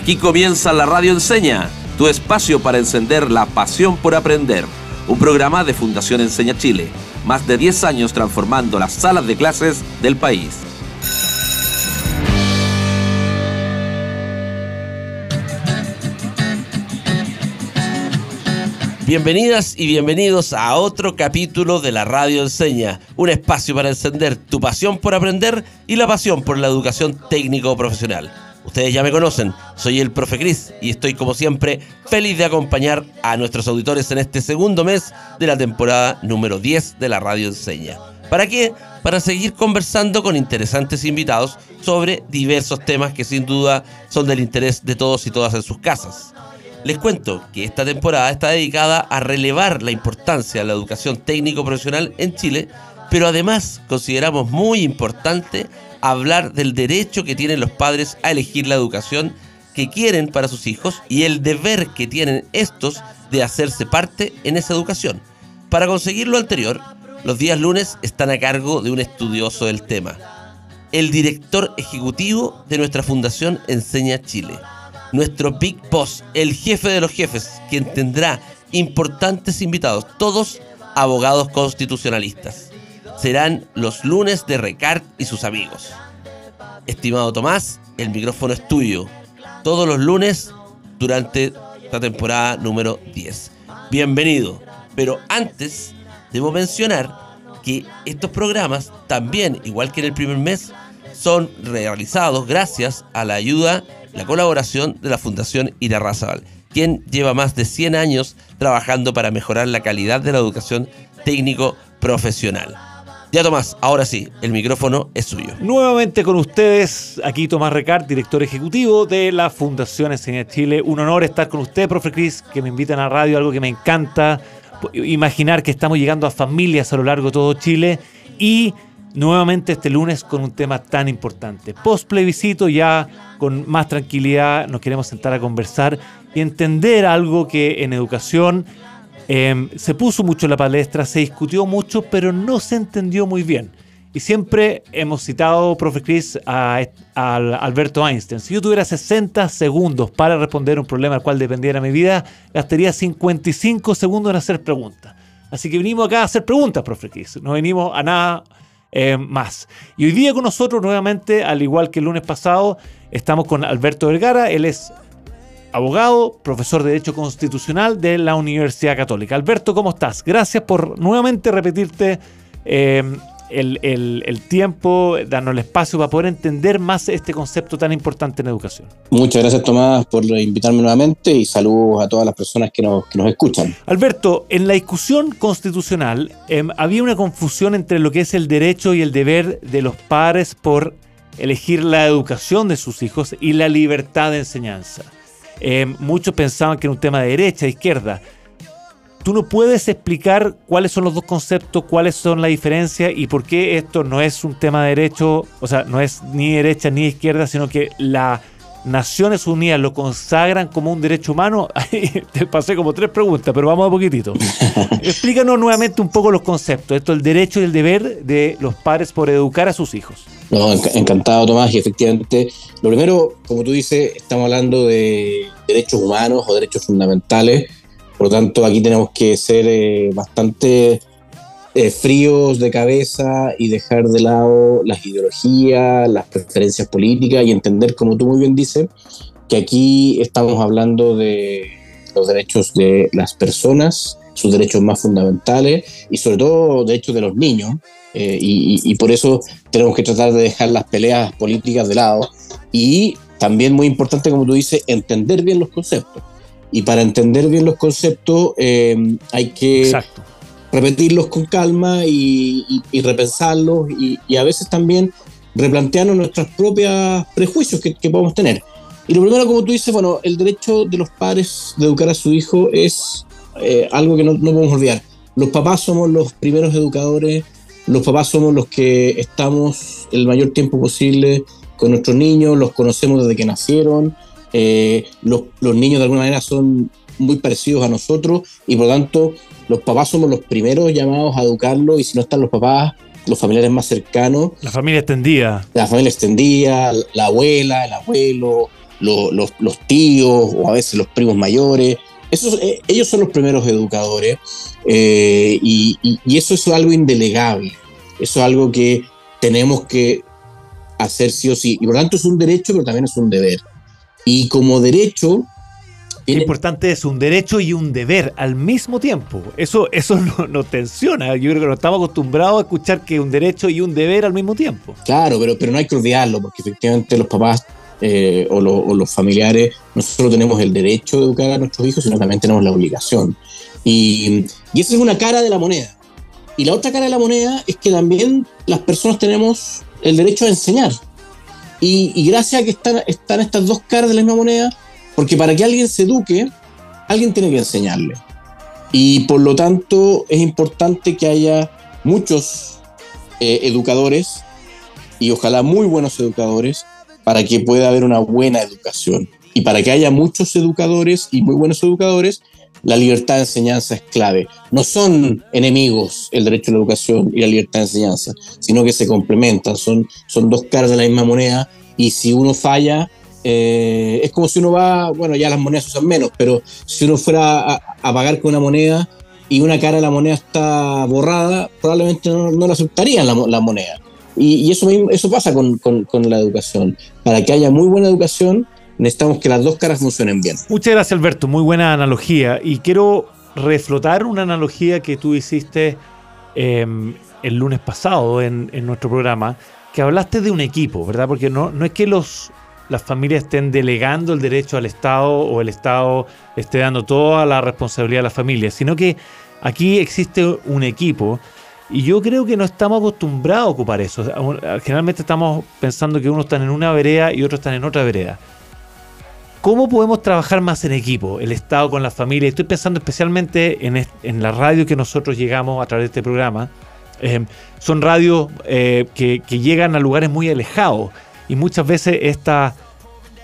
Aquí comienza la Radio Enseña, tu espacio para encender la pasión por aprender. Un programa de Fundación Enseña Chile, más de 10 años transformando las salas de clases del país. Bienvenidas y bienvenidos a otro capítulo de la Radio Enseña, un espacio para encender tu pasión por aprender y la pasión por la educación técnico-profesional. Ustedes ya me conocen, soy el profe Cris y estoy como siempre feliz de acompañar a nuestros auditores en este segundo mes de la temporada número 10 de la Radio Enseña. ¿Para qué? Para seguir conversando con interesantes invitados sobre diversos temas que sin duda son del interés de todos y todas en sus casas. Les cuento que esta temporada está dedicada a relevar la importancia de la educación técnico-profesional en Chile, pero además consideramos muy importante hablar del derecho que tienen los padres a elegir la educación que quieren para sus hijos y el deber que tienen estos de hacerse parte en esa educación. Para conseguir lo anterior, los días lunes están a cargo de un estudioso del tema, el director ejecutivo de nuestra fundación Enseña Chile, nuestro Big Boss, el jefe de los jefes, quien tendrá importantes invitados, todos abogados constitucionalistas serán los lunes de Recart y sus amigos. Estimado Tomás, el micrófono es tuyo. Todos los lunes durante esta temporada número 10. Bienvenido. Pero antes, debo mencionar que estos programas también, igual que en el primer mes, son realizados gracias a la ayuda, la colaboración de la Fundación Irarrázaval, quien lleva más de 100 años trabajando para mejorar la calidad de la educación técnico profesional. Ya Tomás, ahora sí, el micrófono es suyo. Nuevamente con ustedes, aquí Tomás Recart, director ejecutivo de la Fundación Enseña Chile. Un honor estar con usted, profe Cris, que me invitan a radio, algo que me encanta. Imaginar que estamos llegando a familias a lo largo de todo Chile y nuevamente este lunes con un tema tan importante. Post plebiscito ya con más tranquilidad nos queremos sentar a conversar y entender algo que en educación Em, se puso mucho la palestra, se discutió mucho, pero no se entendió muy bien. Y siempre hemos citado, profe Chris, a, Alberto Einstein. Si yo tuviera 60 segundos para responder un problema al cual dependiera mi vida, gastaría 55 segundos en hacer preguntas. Así que venimos acá a hacer preguntas, profe Chris. No venimos a nada eh, más. Y hoy día con nosotros, nuevamente, al igual que el lunes pasado, estamos con Alberto Vergara. Él es abogado, profesor de Derecho Constitucional de la Universidad Católica. Alberto, ¿cómo estás? Gracias por nuevamente repetirte eh, el, tiempo, darnos el espacio para poder entender más este concepto tan importante en educación. Muchas gracias, Tomás, por invitarme nuevamente y saludos a todas las personas que nos, escuchan. Alberto, en la discusión constitucional em, había una confusión entre lo que es el derecho y el deber de los padres por elegir la educación de sus hijos y la libertad de enseñanza. Eh, muchos pensaban que era un tema de derecha, de izquierda. Tú no puedes explicar cuáles son los dos conceptos, cuáles son la diferencia y por qué esto no es un tema de derecho, o sea, no es ni derecha ni izquierda, sino que las Naciones Unidas lo consagran como un derecho humano. Te pasé como tres preguntas, pero vamos a poquitito. Explícanos nuevamente un poco los conceptos. Esto, el derecho y el deber de los padres por educar a sus hijos. No, encantado, Tomás. Y efectivamente, lo primero, como tú dices, estamos hablando de derechos humanos o derechos fundamentales. Por lo tanto, aquí tenemos que ser eh, bastante eh, fríos de cabeza y dejar de lado las ideologías, las preferencias políticas y entender, como tú muy bien dices, que aquí estamos hablando de los derechos de las personas, sus derechos más fundamentales y sobre todo derechos de los niños, eh, y, por eso tenemos que tratar de dejar las peleas políticas de lado y también muy importante, como tú dices, entender bien los conceptos. Y para entender bien los conceptos eh, hay que repetirlos con calma y, repensarlos y, a veces también replantearnos nuestros propios prejuicios que, podemos tener. Y lo primero, como tú dices, bueno, el derecho de los padres de educar a su hijo es eh, algo que no, no podemos olvidar. Los papás somos los primeros educadores los papás somos los que estamos el mayor tiempo posible con nuestros niños, los conocemos desde que nacieron, eh, los, niños de alguna manera son muy parecidos a nosotros y por lo tanto los papás somos los primeros llamados a educarlos y si no están los papás, los familiares más cercanos. La familia extendida. La familia extendida, la abuela, el abuelo, los tíos o a veces los primos mayores. Eh, ellos son los primeros educadores eh, y, eso es algo indelegable. Eso es algo que tenemos que hacer sí o sí. Y por lo tanto es un derecho, pero también es un deber. Y como derecho... Importante es un derecho y un deber al mismo tiempo. Eso, eso nos no tensiona. Yo creo que no estamos acostumbrados a escuchar que un derecho y un deber al mismo tiempo. Claro, pero, pero no hay que olvidarlo, porque efectivamente los papás eh, o, los familiares no solo tenemos el derecho de educar a nuestros hijos, sino también tenemos la obligación. Y, y esa es una cara de la moneda. Y la otra cara de la moneda es que también las personas tenemos el derecho a enseñar. Y, y, gracias a que están, están estas dos caras de la misma moneda, porque para que alguien se eduque, alguien tiene que enseñarle. Y por lo tanto es importante que haya muchos eh, educadores, y ojalá muy buenos educadores, para que pueda haber una buena educación. Y para que haya muchos educadores y muy buenos educadores, la libertad de enseñanza es clave. No son enemigos el derecho a la educación y la libertad de enseñanza, sino que se complementan, son, son dos caras de la misma moneda y si uno falla, eh, es como si uno va, bueno, ya las monedas usan menos, pero si uno fuera a, pagar con una moneda y una cara de la moneda está borrada, probablemente no, no la aceptarían la, moneda. Y, eso, eso pasa con, la educación. Para que haya muy buena educación, necesitamos que las dos caras funcionen bien. Muchas gracias, Alberto. Muy buena analogía. Y quiero reflotar una analogía que tú hiciste em, el lunes pasado en, nuestro programa, que hablaste de un equipo, ¿verdad? Porque no, no es que los, las familias estén delegando el derecho al Estado o el Estado esté dando toda la responsabilidad a la familia, sino que aquí existe un equipo y yo creo que no estamos acostumbrados a ocupar eso. Generalmente estamos pensando que unos están en una vereda y otros están en otra vereda. ¿Cómo podemos trabajar más en equipo? El Estado con la familia. Estoy pensando especialmente en, la radio que nosotros llegamos a través de este programa. Eh, son radios eh, que llegan a lugares muy alejados y muchas veces esta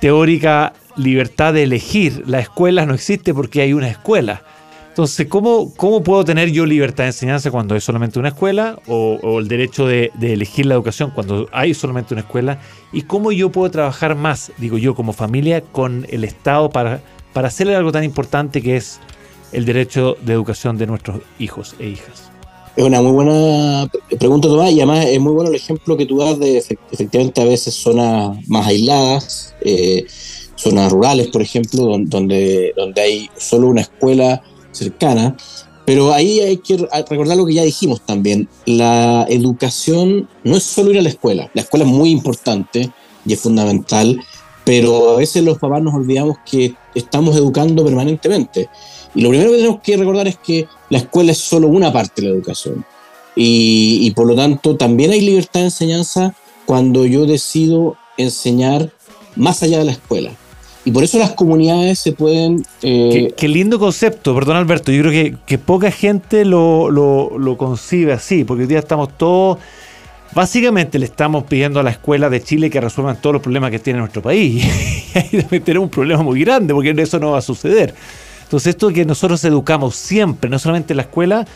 teórica libertad de elegir la escuela no existe porque hay una escuela entonces, ¿cómo, ¿cómo puedo tener yo libertad de enseñanza cuando es solamente una escuela? O, el derecho de, elegir la educación cuando hay solamente una escuela? ¿Y cómo yo puedo trabajar más, digo yo, como familia, con el Estado para, para hacerle algo tan importante que es el derecho de educación de nuestros hijos e hijas? Es una muy buena pregunta, Tomás, y además es muy bueno el ejemplo que tú das de efectivamente a veces zonas más aisladas, eh, zonas rurales, por ejemplo, donde, donde hay solo una escuela cercana, pero ahí hay que recordar lo que ya dijimos también. La educación no es solo ir a la escuela. La escuela es muy importante y es fundamental, pero a veces los papás nos olvidamos que estamos educando permanentemente. Y lo primero que tenemos que recordar es que la escuela es solo una parte de la educación. Y, por lo tanto también hay libertad de enseñanza cuando yo decido enseñar más allá de la escuela. Y por eso las comunidades se pueden... Eh, qué, lindo concepto, perdón Alberto, yo creo que, poca gente lo, lo, concibe así, porque hoy día estamos todos... Básicamente le estamos pidiendo a la escuela de Chile que resuelvan todos los problemas que tiene nuestro país. y ahí tenemos un problema muy grande, porque eso no va a suceder. Entonces esto que nosotros educamos siempre, no solamente en la escuela,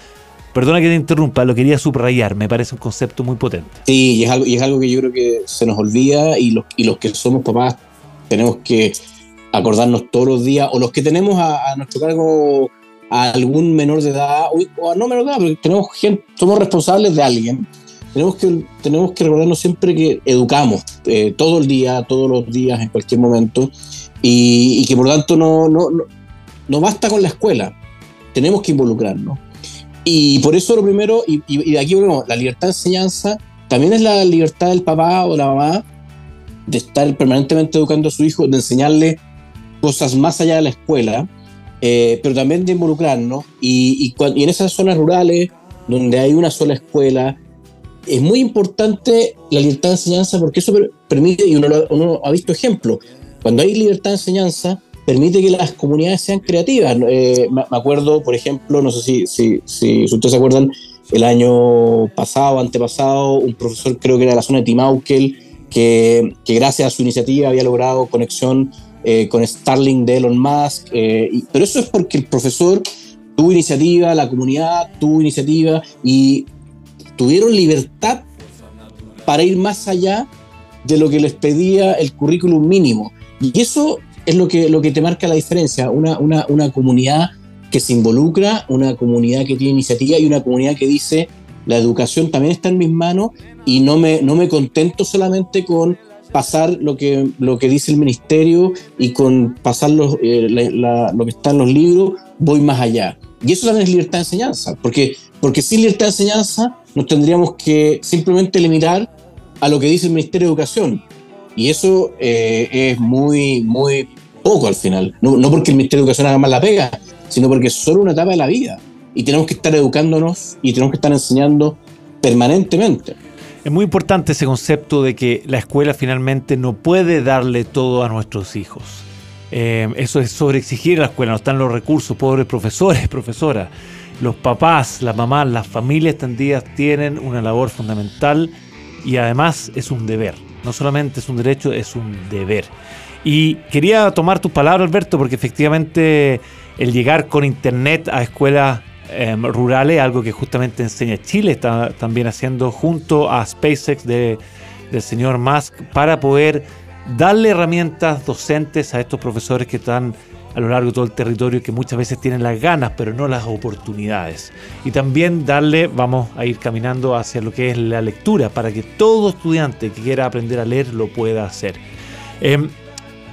Perdona que te interrumpa, lo quería subrayar, me parece un concepto muy potente. Sí, y es algo, y es algo que yo creo que se nos olvida y los, y los que somos papás tenemos que acordarnos todos los días, o los que tenemos a, nuestro cargo a algún menor de edad, o, no menor de edad, pero tenemos gente, somos responsables de alguien. Tenemos que, tenemos que recordarnos siempre que educamos eh, todo el día, todos los días, en cualquier momento, y, que por tanto no, no, basta con la escuela, tenemos que involucrarnos. Y por eso lo primero, y, y aquí volvemos, la libertad de enseñanza también es la libertad del papá o la mamá de estar permanentemente educando a su hijo, de enseñarle cosas más allá de la escuela, eh, pero también de involucrarnos. Y, y, en esas zonas rurales, donde hay una sola escuela, es muy importante la libertad de enseñanza porque eso permite, y uno, uno ha visto ejemplos, cuando hay libertad de enseñanza, permite que las comunidades sean creativas. Eh, me acuerdo, por ejemplo, no sé si, si, si, ustedes se acuerdan, el año pasado, antepasado, un profesor creo que era de la zona de Timauquel, que, que gracias a su iniciativa había logrado conexión eh, con Starling de Elon Musk, eh, pero eso es porque el profesor tuvo iniciativa, la comunidad tuvo iniciativa y tuvieron libertad para ir más allá de lo que les pedía el currículum mínimo. Y eso es lo que, lo que te marca la diferencia, una, una, una comunidad que se involucra, una comunidad que tiene iniciativa y una comunidad que dice, la educación también está en mis manos y no me, no me contento solamente con pasar lo que, lo que dice el ministerio y con pasar los, eh, lo que está en los libros, voy más allá. Y eso también es libertad de enseñanza, porque, porque sin libertad de enseñanza nos tendríamos que simplemente limitar a lo que dice el Ministerio de Educación. Y eso eh, es muy, muy poco al final. No, no porque el Ministerio de Educación haga mal la pega, sino porque es solo una etapa de la vida. Y tenemos que estar educándonos y tenemos que estar enseñando permanentemente. Es muy importante ese concepto de que la escuela finalmente no puede darle todo a nuestros hijos. Eh, eso es sobre exigir a la escuela, no están los recursos, pobres profesores, profesoras. Los papás, las mamás, las familias extendidas tienen una labor fundamental y además es un deber. No solamente es un derecho, es un deber. Y quería tomar tus palabras, Alberto, porque efectivamente el llegar con internet a escuelas em, rurales, algo que justamente enseña Chile, está también haciendo junto a SpaceX de, del señor Musk para poder darle herramientas docentes a estos profesores que están a lo largo de todo el territorio que muchas veces tienen las ganas pero no las oportunidades. Y también darle, vamos a ir caminando hacia lo que es la lectura para que todo estudiante que quiera aprender a leer lo pueda hacer. Em,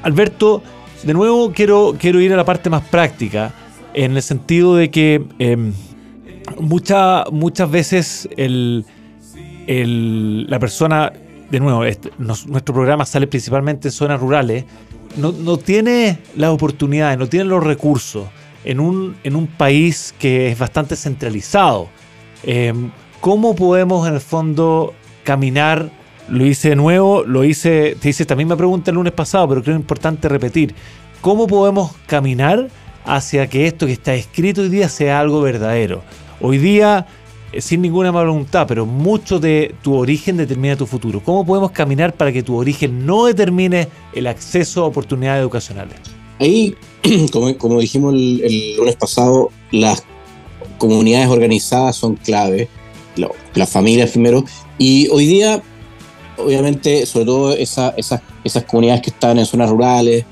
Alberto, de nuevo quiero, quiero ir a la parte más práctica en el sentido de que em, muchas veces la persona, de nuevo, nuestro programa sale principalmente en zonas rurales, no, tiene las oportunidades, no tiene los recursos en un, en un país que es bastante centralizado. Em, ¿Cómo podemos en el fondo caminar? Lo hice de nuevo, lo hice, te hice también me pregunta el lunes pasado, pero creo importante repetir. ¿Cómo podemos caminar hacia que esto que está escrito hoy día sea algo verdadero? Hoy día eh, sin ninguna mala voluntad, pero mucho de tu origen determina tu futuro. ¿Cómo podemos caminar para que tu origen no determine el acceso a oportunidades educacionales? Ahí, como, dijimos el, lunes pasado, las comunidades organizadas son clave, las familias primero, y hoy día, obviamente, sobre todo esas, esas comunidades que están en zonas rurales,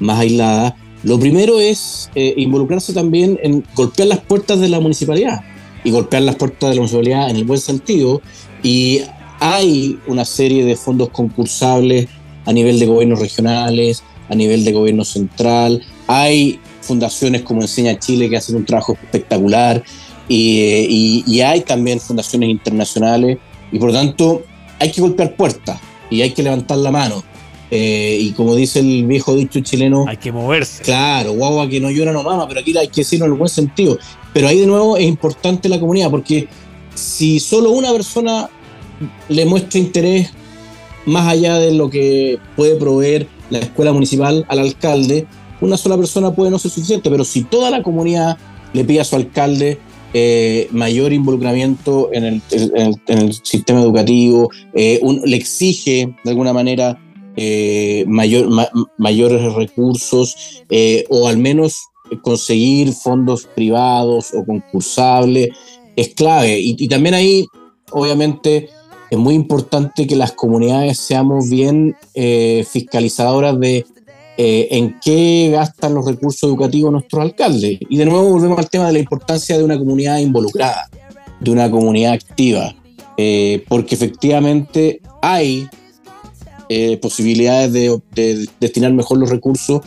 más aisladas, lo primero es eh, involucrarse también en golpear las puertas de la municipalidad y golpear las puertas de la municipalidad en el buen sentido. Y hay una serie de fondos concursables a nivel de gobiernos regionales, a nivel de gobierno central. Hay fundaciones como Enseña Chile que hacen un trabajo espectacular y, y, hay también fundaciones internacionales y por lo tanto hay que golpear puertas y hay que levantar la mano. Eh, y como dice el viejo dicho chileno, hay que moverse. Claro, guagua que no llora no mama, pero aquí hay que decirlo en el buen sentido. Pero ahí de nuevo es importante la comunidad, porque si solo una persona le muestra interés más allá de lo que puede proveer la escuela municipal al alcalde, una sola persona puede no ser suficiente, pero si toda la comunidad le pide a su alcalde eh, mayor involucramiento en el, sistema educativo, eh, le exige de alguna manera eh, mayor, mayores recursos o al menos conseguir fondos privados o concursables es clave. Y, también ahí, obviamente, es muy importante que las comunidades seamos bien fiscalizadoras de eh, en qué gastan los recursos educativos nuestros alcaldes. Y de nuevo volvemos al tema de la importancia de una comunidad involucrada, de una comunidad activa, eh, porque efectivamente hay posibilidades de destinar mejor los recursos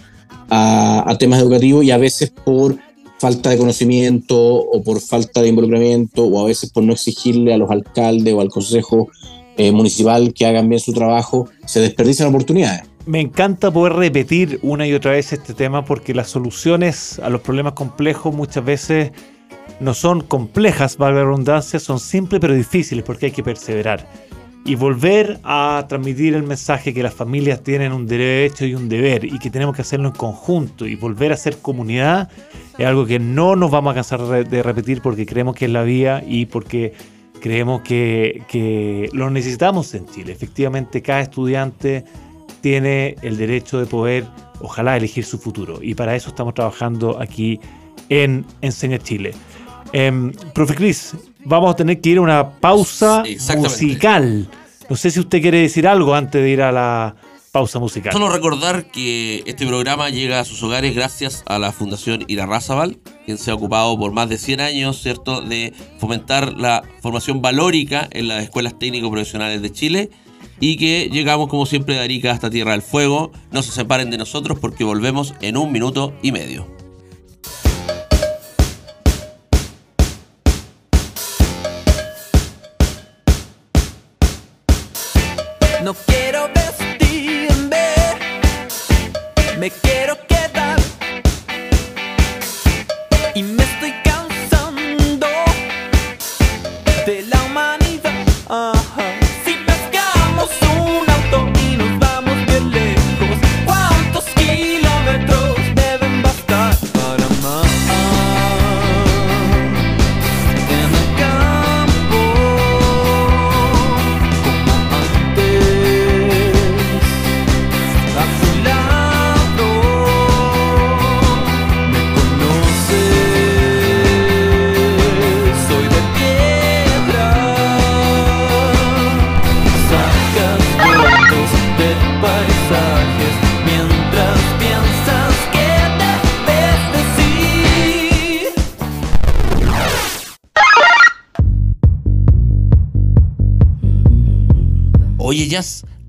a, temas educativos y a veces por falta de conocimiento o por falta de involucramiento o a veces por no exigirle a los alcaldes o al consejo eh, municipal que hagan bien su trabajo, se desperdician oportunidades. Me encanta poder repetir una y otra vez este tema porque las soluciones a los problemas complejos muchas veces no son complejas, valga la redundancia, son simples pero difíciles porque hay que perseverar y volver a transmitir el mensaje que las familias tienen un derecho y un deber y que tenemos que hacerlo en conjunto y volver a ser comunidad es algo que no nos vamos a cansar de repetir porque creemos que es la vía y porque creemos que, que lo necesitamos en Chile. Efectivamente, cada estudiante tiene el derecho de poder, ojalá, elegir su futuro y para eso estamos trabajando aquí en Enseña Chile. Em, profe Cris, vamos a tener que ir a una pausa musical. No sé si usted quiere decir algo antes de ir a la pausa musical. Solo recordar que este programa llega a sus hogares gracias a la Fundación Irarrázaval, quien se ha ocupado por más de 100 años, ¿cierto?, de fomentar la formación valórica en las escuelas técnico-profesionales de Chile y que llegamos como siempre de Arica hasta Tierra del Fuego. No se separen de nosotros porque volvemos en un minuto y medio. No quiero vestirme, me quiero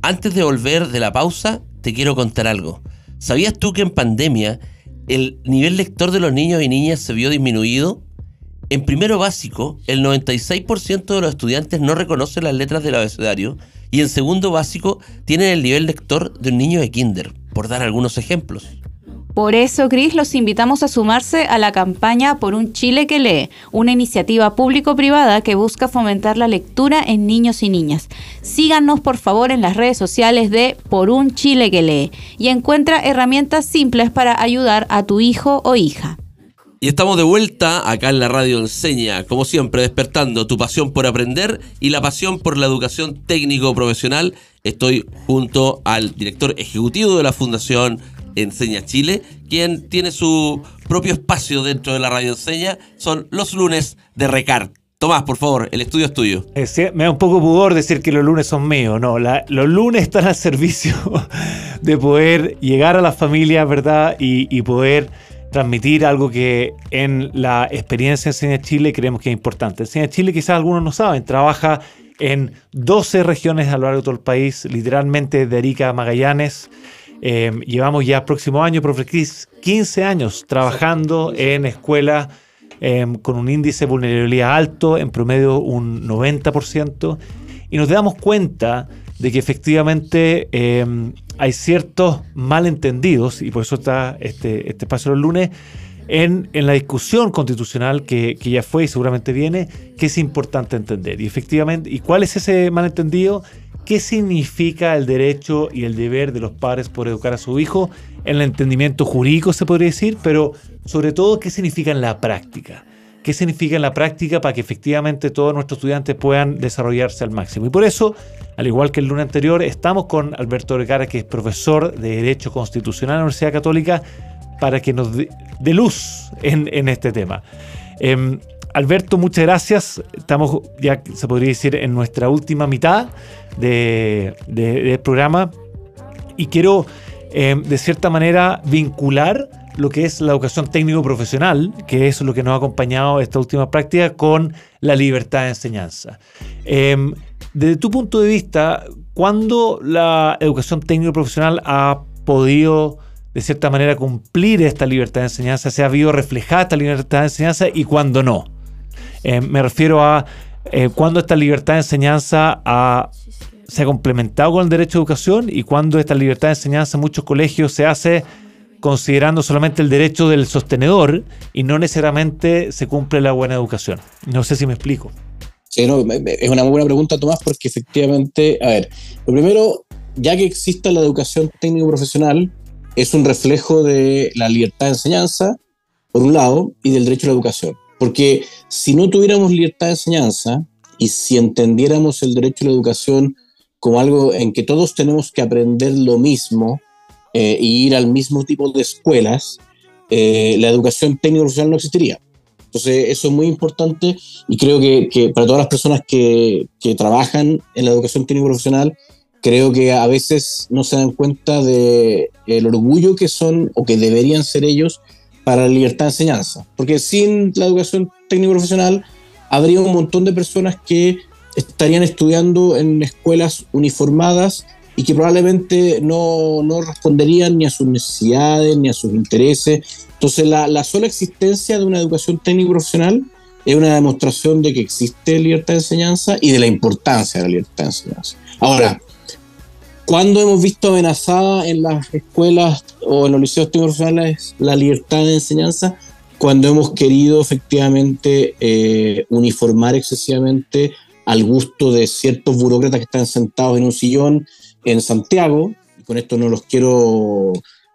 antes de volver de la pausa, te quiero contar algo. ¿Sabías tú que en pandemia el nivel lector de los niños y niñas se vio disminuido? En primero básico, el 96% de los estudiantes no reconocen las letras del abecedario y en segundo básico tienen el nivel lector de un niño de kinder, por dar algunos ejemplos. Por eso, Cris, los invitamos a sumarse a la campaña Por un Chile que lee, una iniciativa público-privada que busca fomentar la lectura en niños y niñas. Síganos, por favor, en las redes sociales de Por un Chile que lee y encuentra herramientas simples para ayudar a tu hijo o hija. Y estamos de vuelta acá en la radio Enseña, como siempre, despertando tu pasión por aprender y la pasión por la educación técnico profesional. Estoy junto al director ejecutivo de la Fundación Enseña Chile, quien tiene su propio espacio dentro de la radio Enseña. Son los lunes de Recart. Tomás, por favor, el estudio es tuyo. Me da un poco pudor decir que los lunes son míos, no, los lunes están al servicio de poder llegar a las familias, ¿verdad? Y, y poder transmitir algo que en la experiencia Enseña Chile creemos que es importante. Enseña Chile, quizás algunos no saben, trabaja en 12 regiones a lo largo de todo el país, literalmente de Arica a Magallanes. Eh, llevamos ya próximo año, profe Cris, 15 años trabajando en escuelas eh, con un índice de vulnerabilidad alto, en promedio un 90%, y nos damos cuenta de que efectivamente eh, hay ciertos malentendidos, y por eso está este, este espacio los lunes, en, en la discusión constitucional que, que ya fue y seguramente viene, que es importante entender. Y efectivamente, ¿y cuál es ese malentendido? ¿Qué significa el derecho y el deber de los padres por educar a su hijo? En el entendimiento jurídico se podría decir, pero sobre todo, ¿qué significa en la práctica? ¿Qué significa en la práctica para que efectivamente todos nuestros estudiantes puedan desarrollarse al máximo? Y por eso, al igual que el lunes anterior, estamos con Alberto Vergara, que es profesor de Derecho Constitucional en la Universidad Católica, para que nos dé luz en, en este tema. Em, Alberto, muchas gracias. Estamos ya, se podría decir, en nuestra última mitad de- de- del programa y quiero, em, de cierta manera, vincular lo que es la educación técnico-profesional, que es lo que nos ha acompañado esta última práctica, con la libertad de enseñanza. Em, desde tu punto de vista, ¿cuándo la educación técnico-profesional ha podido, de cierta manera, cumplir esta libertad de enseñanza? ¿Se ha habido reflejada esta libertad de enseñanza y cuándo no? Eh, me refiero a eh, cuándo esta libertad de enseñanza se ha complementado con el derecho a educación y cuándo esta libertad de enseñanza en muchos colegios se hace considerando solamente el derecho del sostenedor y no necesariamente se cumple la buena educación. No sé si me explico. Sí, no, es una muy buena pregunta, Tomás, porque efectivamente, a ver, lo primero, ya que exista la educación técnico-profesional, es un reflejo de la libertad de enseñanza, por un lado, y del derecho a la educación. Porque si no tuviéramos libertad de enseñanza y si entendiéramos el derecho a la educación como algo en que todos tenemos que aprender lo mismo eh, y ir al mismo tipo de escuelas, eh, la educación técnico-profesional no existiría. Entonces, eso es muy importante y creo que, para todas las personas que, trabajan en la educación técnico profesional, creo que a veces no se dan cuenta de el orgullo que son o que deberían ser ellos para la libertad de enseñanza. Porque sin la educación técnico profesional habría un montón de personas que estarían estudiando en escuelas uniformadas y que probablemente no, no responderían ni a sus necesidades ni a sus intereses. Entonces la, la sola existencia de una educación técnico profesional es una demostración de que existe libertad de enseñanza y de la importancia de la libertad de enseñanza. Ahora, ¿cuándo hemos visto amenazada en las escuelas o en los liceos profesionales la libertad de enseñanza? Cuando hemos querido efectivamente eh, uniformar excesivamente al gusto de ciertos burócratas que están sentados en un sillón en Santiago, con esto no los quiero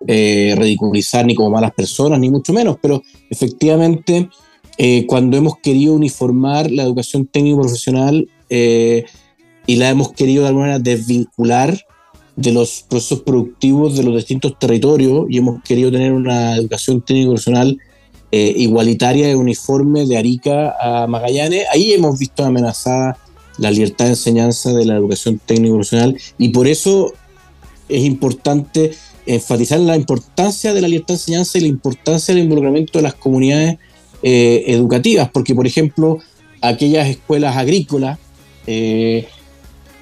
eh, ridiculizar ni como malas personas, ni mucho menos, pero efectivamente eh, cuando hemos querido uniformar la educación técnico profesional eh, y la hemos querido de alguna manera desvincular de los procesos productivos de los distintos territorios y hemos querido tener una educación técnico profesional eh, igualitaria y uniforme de Arica a Magallanes, ahí hemos visto amenazada la libertad de enseñanza de la educación técnico profesional y por eso es importante enfatizar la importancia de la libertad de enseñanza y la importancia del involucramiento de las comunidades eh, educativas, porque por ejemplo, aquellas escuelas agrícolas, eh,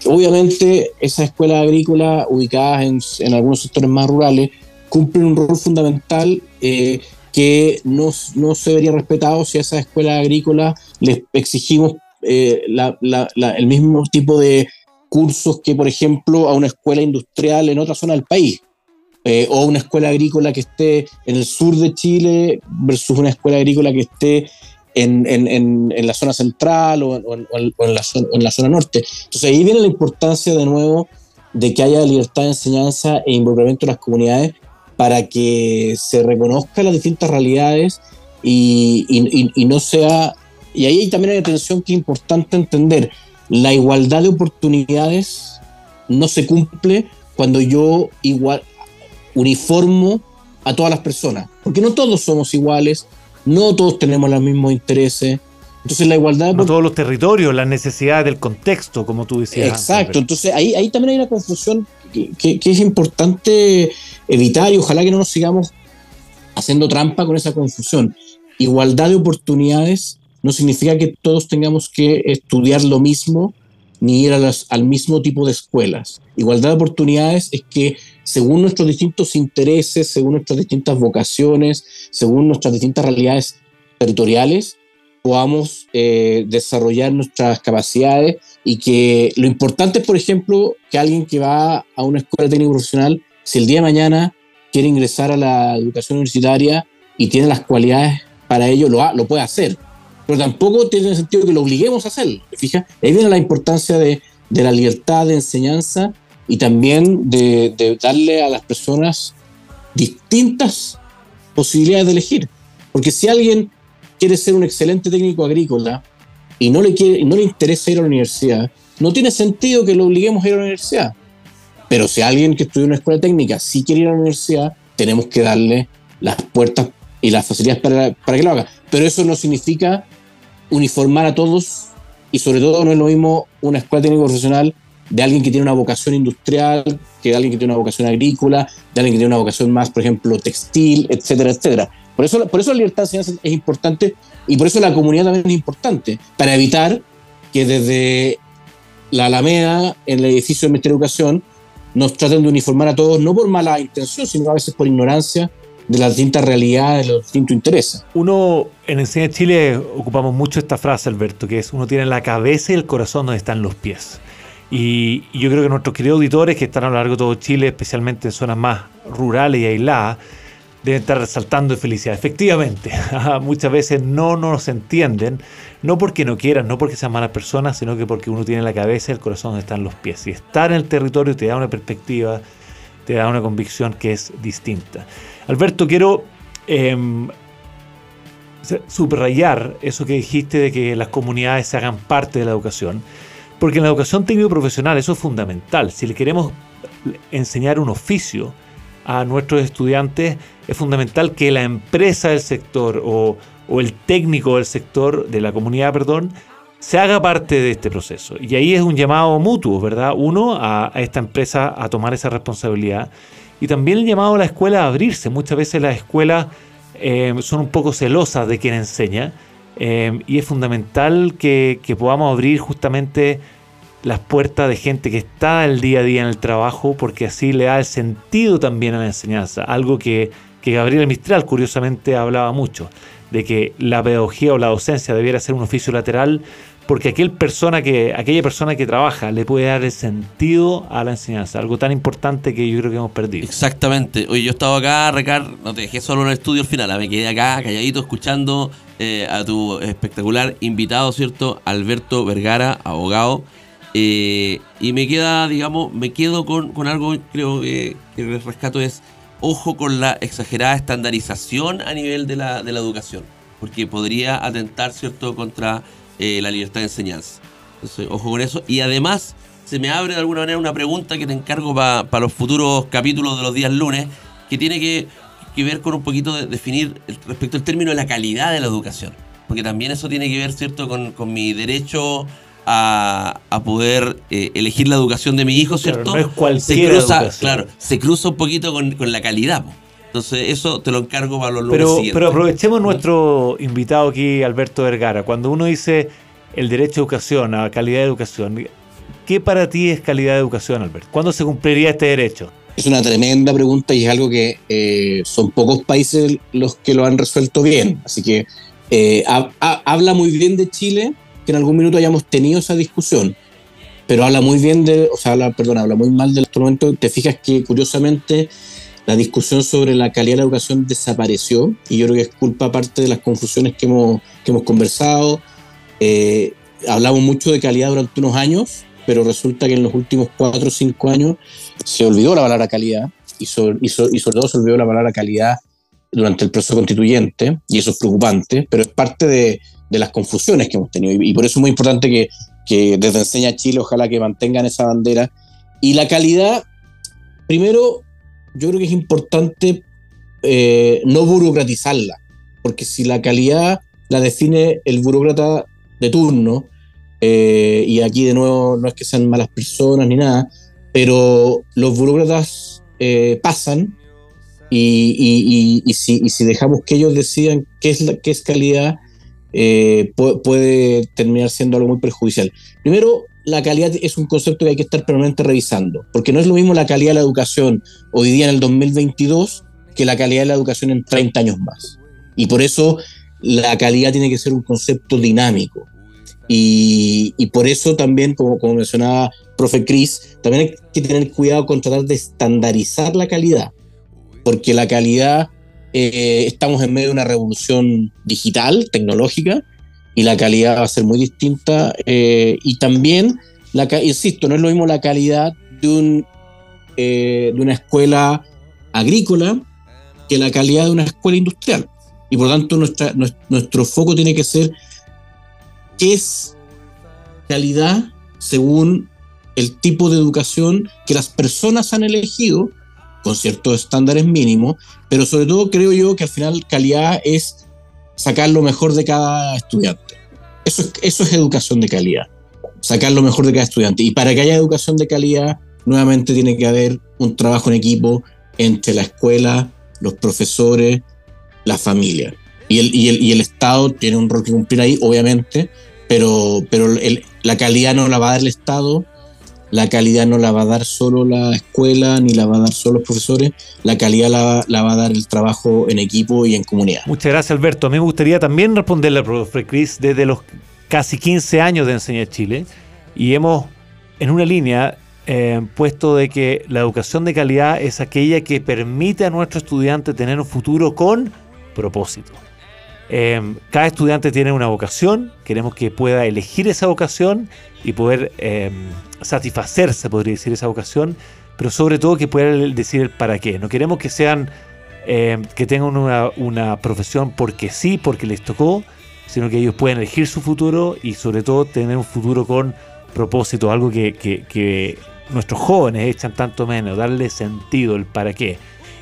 obviamente esas escuelas agrícolas ubicadas en, en, algunos sectores más rurales cumplen un rol fundamental eh, que no, no, se vería respetado si a esas escuelas agrícolas les exigimos eh, el mismo tipo de cursos que, por ejemplo, a una escuela industrial en otra zona del país. Eh, o una escuela agrícola que esté en el sur de Chile versus una escuela agrícola que esté en, en, en, en la zona central o, o, o la zona, en la zona norte. Entonces ahí viene la importancia de nuevo de que haya libertad de enseñanza e involucramiento de las comunidades para que se reconozcan las distintas realidades y, y, y, no sea... Y ahí también hay una tensión que es importante entender. La igualdad de oportunidades no se cumple cuando yo igual uniformo a todas las personas, porque no todos somos iguales, no todos tenemos los mismos intereses. Entonces la igualdad... No todos los territorios, las necesidades del contexto, como tú decías. Exacto, antes, entonces ahí, ahí también hay una confusión que, que, que, es importante evitar y ojalá que no nos sigamos haciendo trampa con esa confusión. Igualdad de oportunidades no significa que todos tengamos que estudiar lo mismo ni ir a las, al mismo tipo de escuelas. Igualdad de oportunidades es que según nuestros distintos intereses, según nuestras distintas vocaciones, según nuestras distintas realidades territoriales, podamos eh, desarrollar nuestras capacidades y que lo importante es, por ejemplo, que alguien que va a una escuela técnico profesional, si el día de mañana quiere ingresar a la educación universitaria y tiene las cualidades para ello, lo, lo puede hacer. Pero tampoco tiene sentido que lo obliguemos a hacerlo. Fija, ahí viene la importancia de, de la libertad de enseñanza y también de, de, darle a las personas distintas posibilidades de elegir. Porque si alguien quiere ser un excelente técnico agrícola y no le, quiere, no le interesa ir a la universidad, no tiene sentido que lo obliguemos a ir a la universidad. Pero si alguien que estudia una escuela técnica sí quiere ir a la universidad, tenemos que darle las puertas y las facilidades para, para que lo haga. Pero eso no significa uniformar a todos y sobre todo no es lo mismo una escuela técnica profesional de alguien que tiene una vocación industrial, que de alguien que tiene una vocación agrícola, de alguien que tiene una vocación más, por ejemplo, textil, etcétera, etcétera. Por eso, por eso la libertad de enseñanza es importante y por eso la comunidad también es importante, para evitar que desde la Alameda, en el edificio del Ministerio de Educación, nos traten de uniformar a todos, no por mala intención, sino a veces por ignorancia de las distintas realidades, de los distintos intereses. Uno, en Enseña Chile ocupamos mucho esta frase, Alberto, que es uno tiene la cabeza y el corazón donde están los pies. Y, yo creo que nuestros queridos auditores que están a lo largo de todo Chile, especialmente en zonas más rurales y aisladas, deben estar resaltando de felicidad. Efectivamente, muchas veces no nos entienden, no porque no quieran, no porque sean malas personas, sino que porque uno tiene la cabeza y el corazón donde están los pies. Y estar en el territorio te da una perspectiva, te da una convicción que es distinta. Alberto, quiero eh, subrayar eso que dijiste de que las comunidades se hagan parte de la educación. Porque en la educación técnico-profesional eso es fundamental. Si le queremos enseñar un oficio a nuestros estudiantes, es fundamental que la empresa del sector o, el técnico del sector, de la comunidad, perdón, se haga parte de este proceso. Y ahí es un llamado mutuo, ¿verdad? Uno, a, a esta empresa a tomar esa responsabilidad. Y también el llamado a la escuela a abrirse. Muchas veces las escuelas eh, son un poco celosas de quien enseña. Eh, y es fundamental que, que podamos abrir justamente las puertas de gente que está el día a día en el trabajo, porque así le da el sentido también a la enseñanza. Algo que, que Gabriel Mistral curiosamente hablaba mucho, de que la pedagogía o la docencia debiera ser un oficio lateral, porque aquel persona que, aquella persona que trabaja le puede dar el sentido a la enseñanza, algo tan importante que yo creo que hemos perdido. Exactamente. Oye, yo estaba acá, Recar, no te dejé solo en el estudio al final, ah, me quedé acá calladito escuchando eh, a tu espectacular invitado, ¿cierto? Alberto Vergara, abogado. Eh, y me queda, digamos, me quedo con, con algo, creo que, que rescato es, ojo con la exagerada estandarización a nivel de la, de la educación, porque podría atentar, ¿cierto?, contra eh, la libertad de enseñanza. Entonces, ojo con eso. Y además, se me abre de alguna manera una pregunta que te encargo para los futuros capítulos de los días lunes, que tiene que, que ver con un poquito de definir el- respecto al término de la calidad de la educación. Porque también eso tiene que ver, ¿cierto?, con, con mi derecho a, a poder eh, elegir la educación de mi hijo, Claro, ¿cierto? no es se cualquier cruza, educación. claro, se cruza un poquito con, con la calidad. po. Entonces, eso te lo encargo para los lunes Pero, siguientes. pero aprovechemos nuestro invitado aquí, Alberto Vergara. Cuando uno dice el derecho a educación, a calidad de educación, ¿qué para ti es calidad de educación, Alberto? ¿Cuándo se cumpliría este derecho? Es una tremenda pregunta y es algo que eh, son pocos países los que lo han resuelto bien. Así que eh, ha- ha- habla muy bien de Chile que en algún minuto hayamos tenido esa discusión, pero habla muy bien de, o sea, habla, perdón, habla muy mal del instrumento. Te fijas que curiosamente la discusión sobre la calidad de la educación desapareció y yo creo que es culpa parte de las confusiones que hemos, que hemos conversado. Eh, hablamos mucho de calidad durante unos años, pero resulta que en los últimos cuatro o cinco años se olvidó la palabra calidad y sobre, y so- y sobre todo se olvidó la palabra calidad durante el proceso constituyente, y eso es preocupante, pero es parte de, de las confusiones que hemos tenido. Y, y por eso es muy importante que, que desde Enseña Chile, ojalá que mantengan esa bandera. Y la calidad, primero, yo creo que es importante eh, no burocratizarla, porque si la calidad la define el burócrata de turno, eh, y aquí de nuevo no es que sean malas personas ni nada, pero los burócratas eh, pasan y, si, dejamos que ellos decidan qué es, la, qué es calidad, pu- puede terminar siendo algo muy perjudicial. Primero, la calidad es un concepto que hay que estar permanentemente revisando, porque no es lo mismo la calidad de la educación hoy día en el 2022 que la calidad de la educación en 30 años más. Y por eso la calidad tiene que ser un concepto dinámico. Y, y por eso también, como, como mencionaba profe Cris, también hay que tener cuidado con tratar de estandarizar la calidad, porque la calidad, eh, estamos en medio de una revolución digital, tecnológica, y la calidad va a ser muy distinta. eh, y también, la, insisto, no es lo mismo la calidad de, un, eh, de una escuela agrícola que la calidad de una escuela industrial. Y por lo tanto, nuestra, nues- nuestro foco tiene que ser qué es calidad según el tipo de educación que las personas han elegido con ciertos estándares mínimos, pero sobre todo creo yo que al final calidad es sacar lo mejor de cada estudiante. Eso es, eso es educación de calidad, sacar lo mejor de cada estudiante. Y para que haya educación de calidad, nuevamente tiene que haber un trabajo en equipo entre la escuela, los profesores, la familia. Y el, y el, y el Estado tiene un rol que cumplir ahí, obviamente, pero, pero el- la calidad no la va a dar el Estado, la calidad no la va a dar solo la escuela, ni la va a dar solo los profesores, la calidad la, la va a dar el trabajo en equipo y en comunidad. Muchas gracias, Alberto. A mí me gustaría también responderle al profe Cris desde los casi 15 años de Enseñar Chile y hemos, en una línea, eh, puesto de que la educación de calidad es aquella que permite a nuestro estudiante tener un futuro con propósito. Eh, cada estudiante tiene una vocación, queremos que pueda elegir esa vocación y poder eh, satisfacerse, podría decir, esa vocación, pero sobre todo que pueda decir el para qué. No queremos que sean eh, que tengan una, profesión porque sí, porque les tocó, sino que ellos pueden elegir su futuro y sobre todo tener un futuro con propósito, algo que, que- que nuestros jóvenes echan tanto menos, darle sentido, el para qué.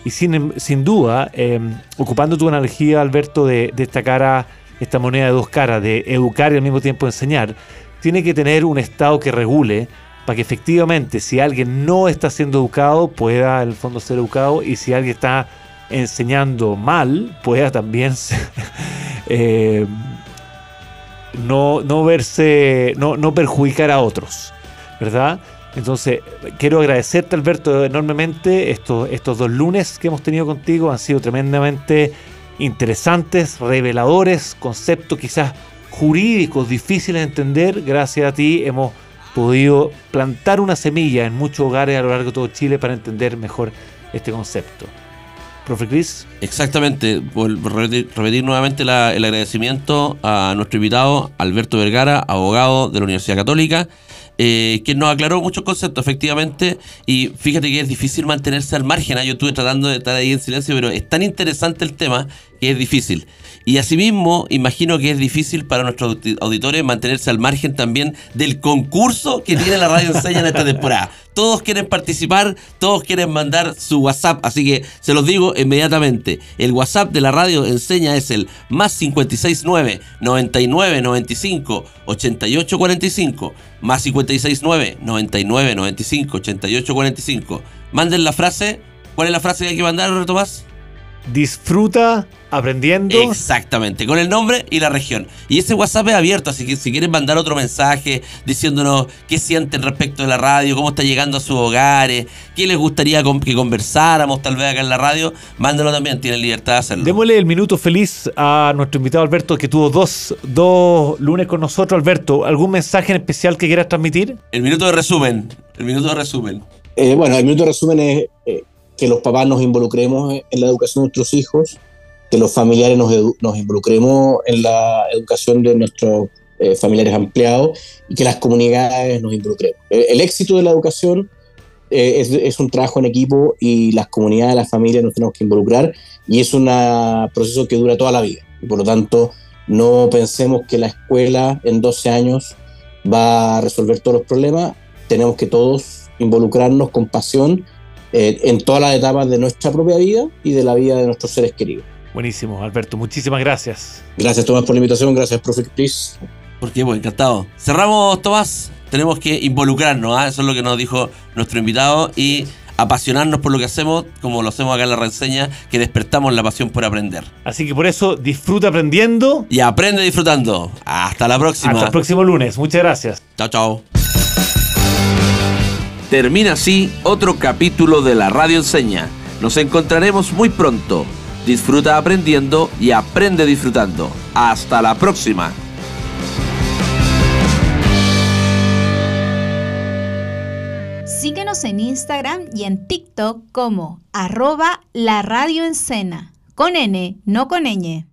Y sin, sin duda, eh, ocupando tu analogía, Alberto, de destacar a esta moneda de dos caras de educar y al mismo tiempo enseñar, tiene que tener un Estado que regule para que efectivamente si alguien no está siendo educado pueda en el fondo ser educado y si alguien está enseñando mal pueda también eh, no, no verse, no, no perjudicar a otros, ¿verdad? Entonces, quiero agradecerte, Alberto, enormemente. Estos, estos dos lunes que hemos tenido contigo han sido tremendamente interesantes, reveladores, conceptos quizás jurídicos difíciles de entender. Gracias a ti hemos podido plantar una semilla en muchos hogares a lo largo de todo Chile para entender mejor este concepto. Profe Cris. Exactamente, repetir, nuevamente el agradecimiento a nuestro invitado Alberto Vergara, abogado de la Universidad Católica, eh, que nos aclaró muchos conceptos, efectivamente, y fíjate que es difícil mantenerse al margen, ¿ah? yo estuve tratando de estar ahí en silencio, pero es tan interesante el tema que es difícil. Y asimismo, imagino que es difícil para nuestros audi- auditores mantenerse al margen también del concurso que tiene la Radio Enseña en esta temporada. Todos quieren participar, todos quieren mandar su WhatsApp, así que se los digo inmediatamente. El WhatsApp de la Radio Enseña es el más 569 99 95 88 45 más 569 99 95 88 45. Manden la frase. ¿Cuál es la frase que hay que mandar, Tomás? Disfruta aprendiendo. Exactamente, con el nombre y la región. Y ese WhatsApp es abierto, así que si quieren mandar otro mensaje diciéndonos qué sienten respecto de la radio, cómo está llegando a sus hogares, qué les gustaría con- que conversáramos tal vez acá en la radio, mándenlo también, tienen libertad de hacerlo. Démosle el minuto feliz a nuestro invitado Alberto, que tuvo dos, dos lunes con nosotros. Alberto, ¿algún mensaje en especial que quieras transmitir? El minuto de resumen, el minuto de resumen. Eh, bueno, el minuto de resumen es eh, que los papás nos involucremos en la educación de nuestros hijos, que los familiares nos, involucremos en la educación de nuestros eh, familiares ampliados y que las comunidades nos involucremos. El, el éxito de la educación eh, es, un trabajo en equipo y las comunidades, las familias nos tenemos que involucrar y es un proceso que dura toda la vida. Por lo tanto, no pensemos que la escuela en 12 años va a resolver todos los problemas. Tenemos que todos involucrarnos con pasión eh, en todas las etapas de nuestra propia vida y de la vida de nuestros seres queridos. Buenísimo, Alberto. Muchísimas gracias. Gracias Tomás por la invitación, gracias profe Cris. ¿Por qué? Pues encantado. Cerramos, Tomás. Tenemos que involucrarnos, ¿ah? eso es lo que nos dijo nuestro invitado, y apasionarnos por lo que hacemos, como lo hacemos acá en la reseña, que despertamos la pasión por aprender. Así que por eso disfruta aprendiendo. Y aprende disfrutando. Hasta la próxima. Hasta el próximo lunes. Muchas gracias. Chao, chao. Termina así otro capítulo de la Radio Enseña. Nos encontraremos muy pronto. Disfruta aprendiendo y aprende disfrutando. Hasta la próxima. Síguenos en Instagram y en TikTok como arroba la radio con N, no con ñ.